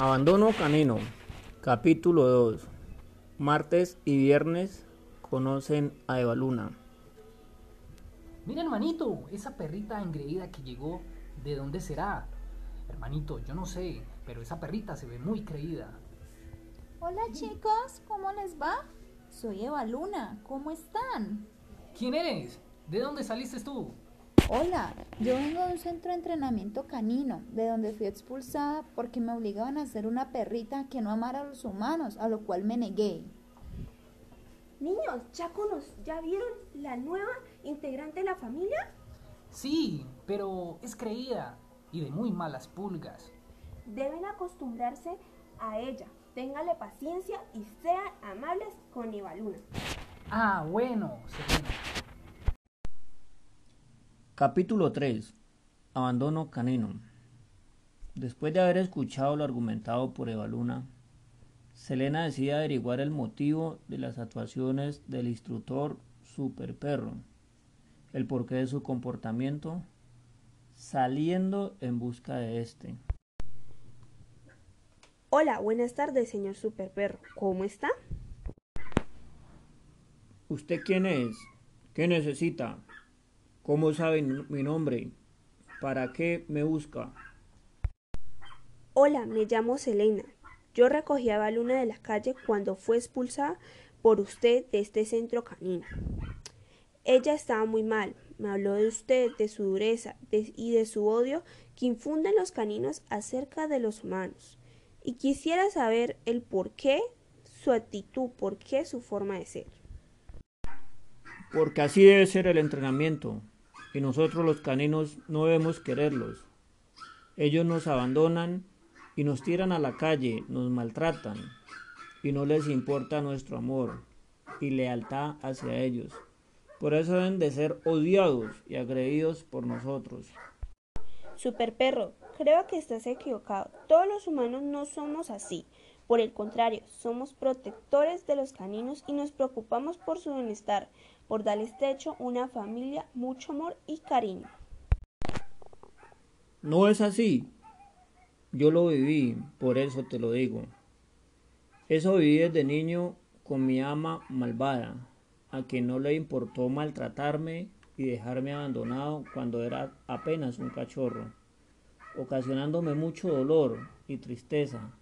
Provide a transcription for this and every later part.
Abandono canino. Capítulo 2. Martes y viernes conocen a Eva Luna. Mira, hermanito, esa perrita engreída que llegó, ¿de dónde será? Hermanito, yo no sé, pero esa perrita se ve muy creída. Hola chicos, ¿cómo les va? Soy Eva Luna, ¿cómo están? ¿Quién eres? ¿De dónde saliste tú? Hola, yo vengo de un centro de entrenamiento canino, de donde fui expulsada porque me obligaban a ser una perrita que no amara a los humanos, a lo cual me negué. Niños, ¿ya, cono ¿ya vieron la nueva integrante de la familia? Sí, pero es creída y de muy malas pulgas. Deben acostumbrarse a ella. Téngale paciencia y sean amables con Eva Luna. Ah, bueno, Selena. Capítulo 3. Abandono canino. Después de haber escuchado lo argumentado por Eva Luna, Selena decide averiguar el motivo de las actuaciones del instructor Super Perro, el porqué de su comportamiento, saliendo en busca de este. Hola, buenas tardes, señor Super Perro. ¿Cómo está? ¿Usted quién es? ¿Qué necesita? ¿Cómo sabe mi nombre? ¿Para qué me busca? Hola, me llamo Selena. Yo recogí a Baluna de la calle cuando fue expulsada por usted de este centro canino. Ella estaba muy mal. Me habló de usted, de su dureza y de su odio que infunden los caninos acerca de los humanos. Y quisiera saber el por qué, su actitud, por qué su forma de ser. Porque así debe ser el entrenamiento y nosotros los caninos no debemos quererlos. Ellos nos abandonan y nos tiran a la calle, nos maltratan y no les importa nuestro amor y lealtad hacia ellos. Por eso deben de ser odiados y agredidos por nosotros. Super perro, creo que estás equivocado. Todos los humanos no somos así. Por el contrario, somos protectores de los caninos y nos preocupamos por su bienestar por darles techo, una familia, mucho amor y cariño. No es así. Yo lo viví, por eso te lo digo. Eso viví desde niño con mi ama malvada, a quien no le importó maltratarme y dejarme abandonado cuando era apenas un cachorro, ocasionándome mucho dolor y tristeza.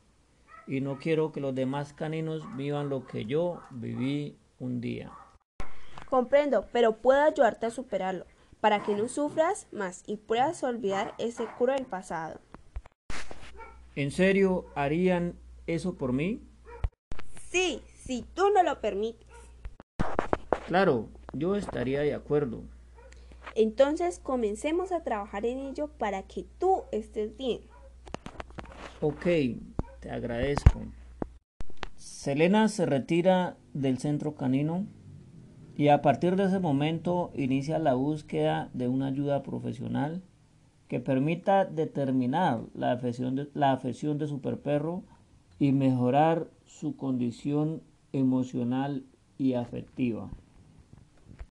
Y no quiero que los demás caninos vivan lo que yo viví un día. Comprendo, pero puedo ayudarte a superarlo, para que no sufras más y puedas olvidar ese cruel pasado. ¿En serio harían eso por mí? Sí, si tú no lo permites. Claro, yo estaría de acuerdo. Entonces comencemos a trabajar en ello para que tú estés bien. Ok, te agradezco. Selena se retira del centro canino y a partir de ese momento inicia la búsqueda de una ayuda profesional que permita determinar la afección de, la de superperro y mejorar su condición emocional y afectiva.